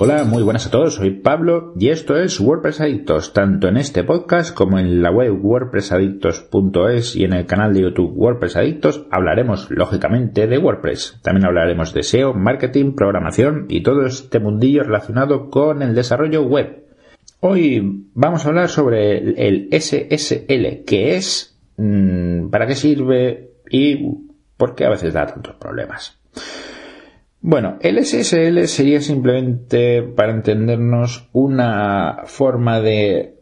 Hola, muy buenas a todos, soy Pablo y esto es WordPress Adictos, tanto en este podcast como en la web wordpressadictos.es y en el canal de YouTube WordPress Adictos hablaremos lógicamente de WordPress. También hablaremos de SEO, marketing, programación y todo este mundillo relacionado con el desarrollo web. Hoy vamos a hablar sobre el SSL, que es, mm, para qué sirve y por qué a veces da tantos problemas. Bueno, el SSL sería simplemente, para entendernos, una forma de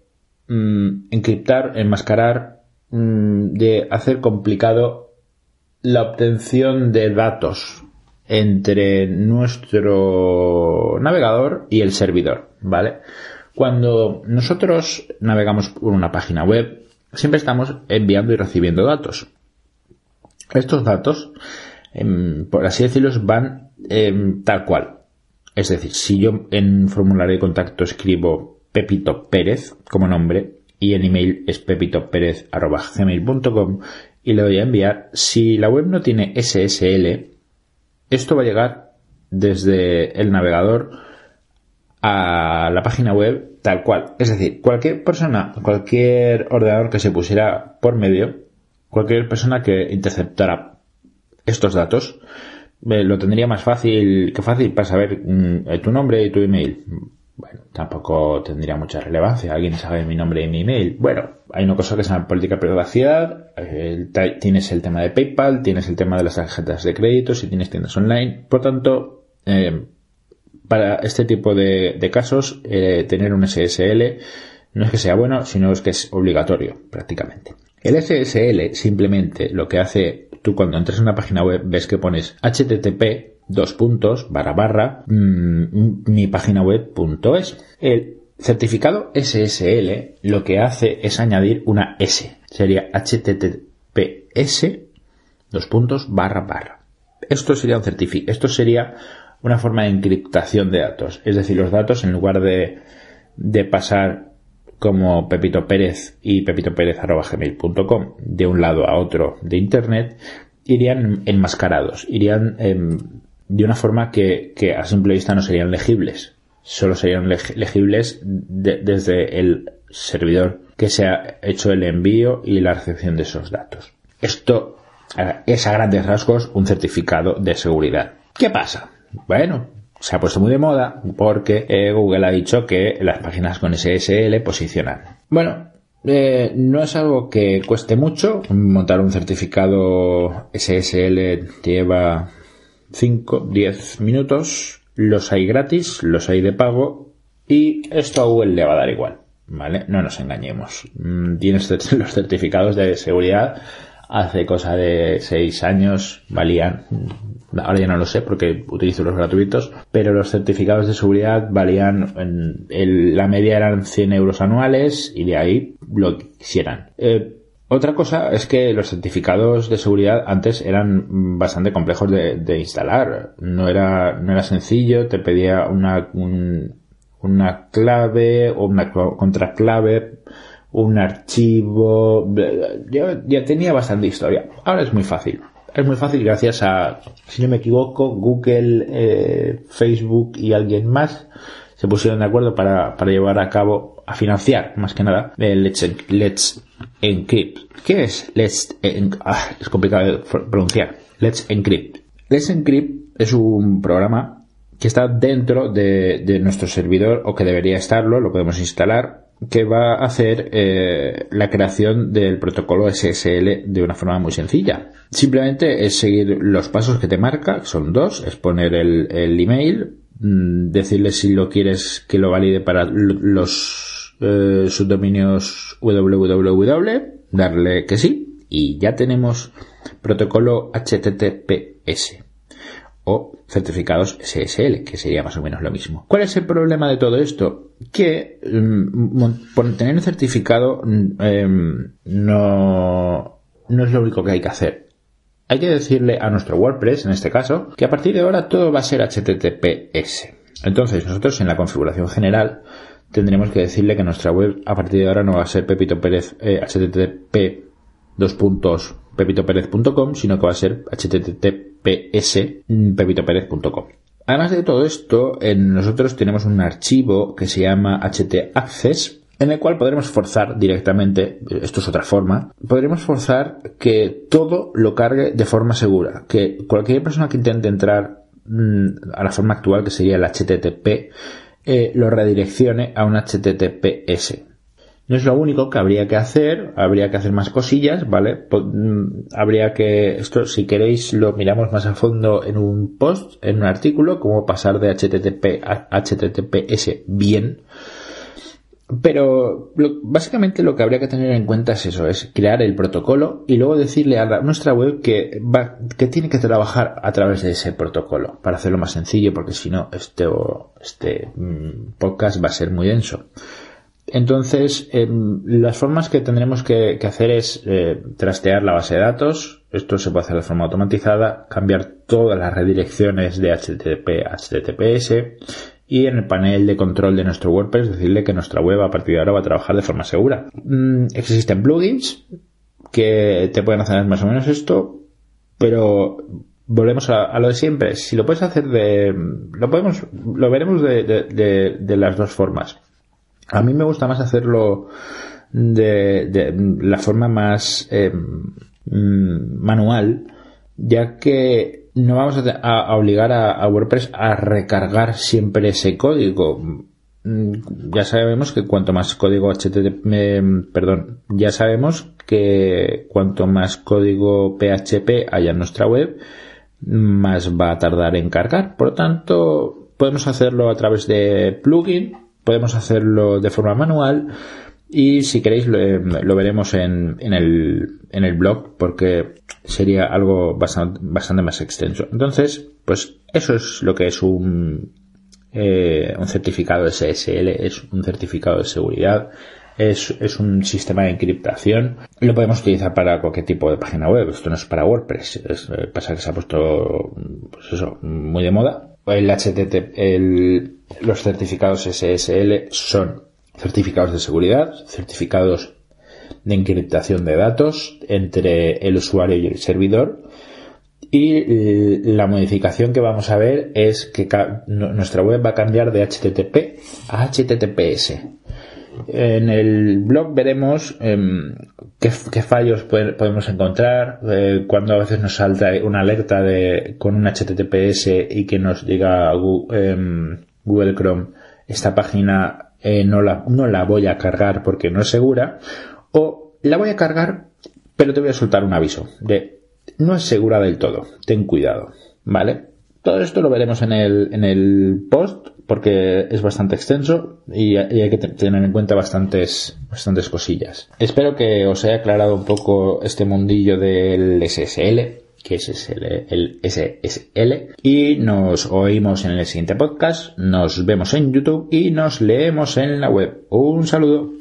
mm, encriptar, enmascarar, mm, de hacer complicado la obtención de datos entre nuestro navegador y el servidor, ¿vale? Cuando nosotros navegamos por una página web, siempre estamos enviando y recibiendo datos. Estos datos, em, por así decirlo, van em, tal cual. Es decir, si yo en formulario de contacto escribo Pepito Pérez como nombre y el email es pepitopérez.gmail.com y le doy a enviar, si la web no tiene SSL, esto va a llegar desde el navegador a la página web tal cual. Es decir, cualquier persona, cualquier ordenador que se pusiera por medio, cualquier persona que interceptara estos datos, lo tendría más fácil que fácil para saber mm, tu nombre y tu email. Bueno, tampoco tendría mucha relevancia. Alguien sabe mi nombre y mi email. Bueno, hay una cosa que se llama política de privacidad. tienes el tema de PayPal, tienes el tema de las tarjetas de crédito, si tienes tiendas online. Por tanto, eh, para este tipo de, casos, eh, tener un SSL no es que sea bueno, sino es que es obligatorio, prácticamente. El SSL simplemente lo que hace, tú cuando entras en una página web ves que pones http dos puntos barra barra mm, mi página web punto es. El certificado SSL lo que hace es añadir una S. Sería https dos puntos barra barra. Esto sería un certificado. Esto sería una forma de encriptación de datos. Es decir, los datos en lugar de, de pasar como Pepito Pérez y pepitopérez.gmail.com de un lado a otro de Internet, irían enmascarados, irían em, de una forma que, que a simple vista no serían legibles. Solo serían leg- legibles de- desde el servidor que se ha hecho el envío y la recepción de esos datos. Esto es a grandes rasgos un certificado de seguridad. ¿Qué pasa? Bueno, se ha puesto muy de moda porque eh, Google ha dicho que las páginas con SSL posicionan. Bueno, eh, no es algo que cueste mucho. Montar un certificado SSL lleva 5, 10 minutos. Los hay gratis, los hay de pago y esto a Google le va a dar igual. ¿Vale? No nos engañemos. Mm, Tienes los certificados de seguridad hace cosa de 6 años valían ahora ya no lo sé porque utilizo los gratuitos, pero los certificados de seguridad valían, el- la media eran 100 euros anuales y de ahí lo quisieran. Eh, otra cosa es que los certificados de seguridad antes eran bastante complejos de, instalar. No era, no era sencillo, te pedía una, un- una clave o una cl- contraclave, un archivo. Ya, ya tenía bastante historia. Ahora es muy fácil. Es muy fácil gracias a, si no me equivoco, Google, eh, Facebook y alguien más se pusieron de acuerdo para, para llevar a cabo, a financiar, más que nada, el Let's, Let's Encrypt. ¿Qué es Let's En- ah, es complicado de pronunciar. Let's Encrypt. Let's Encrypt es un programa que está dentro de, de nuestro servidor o que debería estarlo, lo podemos instalar, que va a hacer eh, la creación del protocolo SSL de una forma muy sencilla. Simplemente es seguir los pasos que te marca, son dos, es poner el, el email, mm, decirle si lo quieres que lo valide para los eh, subdominios www, darle que sí, y ya tenemos protocolo HTTPS certificados SSL, que sería más o menos lo mismo. ¿Cuál es el problema de todo esto? Que mm, por tener un certificado mm, em, no, no es lo único que hay que hacer. Hay que decirle a nuestro WordPress, en este caso, que a partir de ahora todo va a ser HTTPS. Entonces, nosotros en la configuración general tendríamos que decirle que nuestra web a partir de ahora no va a ser Pepito Pérez eh, http dos puntos pepitoperez.com, sino que va a ser https pepitoperez.com. Además de todo esto, nosotros tenemos un archivo que se llama htaccess en el cual podremos forzar directamente, esto es otra forma, podremos forzar que todo lo cargue de forma segura, que cualquier persona que intente entrar mm, a la forma actual, que sería el HTTP, eh, lo redireccione a un HTTPS. No es lo único que habría que hacer, habría que hacer más cosillas, ¿vale? Mm, habría que, esto si queréis lo miramos más a fondo en un post, en un artículo, cómo pasar de HTTP a HTTPS bien. Pero básicamente lo que habría que tener en cuenta es eso, es crear el protocolo y luego decirle a nuestra web que, va, que tiene que trabajar a través de ese protocolo para hacerlo más sencillo porque si no este, este mm, podcast va a ser muy denso. Entonces, em, las formas que tendremos que, hacer es eh, trastear la base de datos. Esto se puede hacer de forma automatizada, cambiar todas las redirecciones de HTTP a HTTPS y en el panel de control de nuestro WordPress decirle que nuestra web a partir de ahora va a trabajar de forma segura. Mm, existen plugins que te pueden hacer más o menos esto, pero volvemos a, lo de siempre. Si lo puedes hacer de, lo podemos, lo veremos de las dos formas a mí me gusta más hacerlo de, la forma más eh, mm, manual, ya que no vamos a, obligar a, WordPress a recargar siempre ese código. Mm, ya sabemos que cuanto más código HTTP, que cuanto más código PHP haya en nuestra web, más va a tardar en cargar. Por lo tanto, podemos hacerlo a través de plugin podemos hacerlo de forma manual y si queréis lo, veremos en, el, en el blog porque sería algo bastante, bastante más extenso. Entonces, pues eso es lo que es un, eh, un certificado SSL, es un certificado de seguridad, es, es, un sistema de encriptación. Lo podemos utilizar para cualquier tipo de página web. Esto no es para WordPress. Es, eh, pasa que se ha puesto, pues eso, muy de moda. El HTTP, el, los certificados SSL son certificados de seguridad, certificados de encriptación de datos entre el usuario y el servidor. Y eh, la modificación que vamos a ver es que nuestra web va a cambiar de HTTP a HTTPS. En el blog veremos em, qué, fallos podemos encontrar, eh, cuando a veces nos salta una alerta de, con un HTTPS y que nos diga em, Google Chrome, esta página eh, no, la, no la voy a cargar porque no es segura, o la voy a cargar, pero te voy a soltar un aviso de no es segura del todo, ten cuidado, ¿vale? Todo esto lo veremos en el, en el post porque es bastante extenso y, hay que tener en cuenta bastantes, bastantes cosillas. Espero que os haya aclarado un poco este mundillo del SSL que es el, SSL. Y nos oímos en el siguiente podcast, nos vemos en YouTube y nos leemos en la web. Un saludo.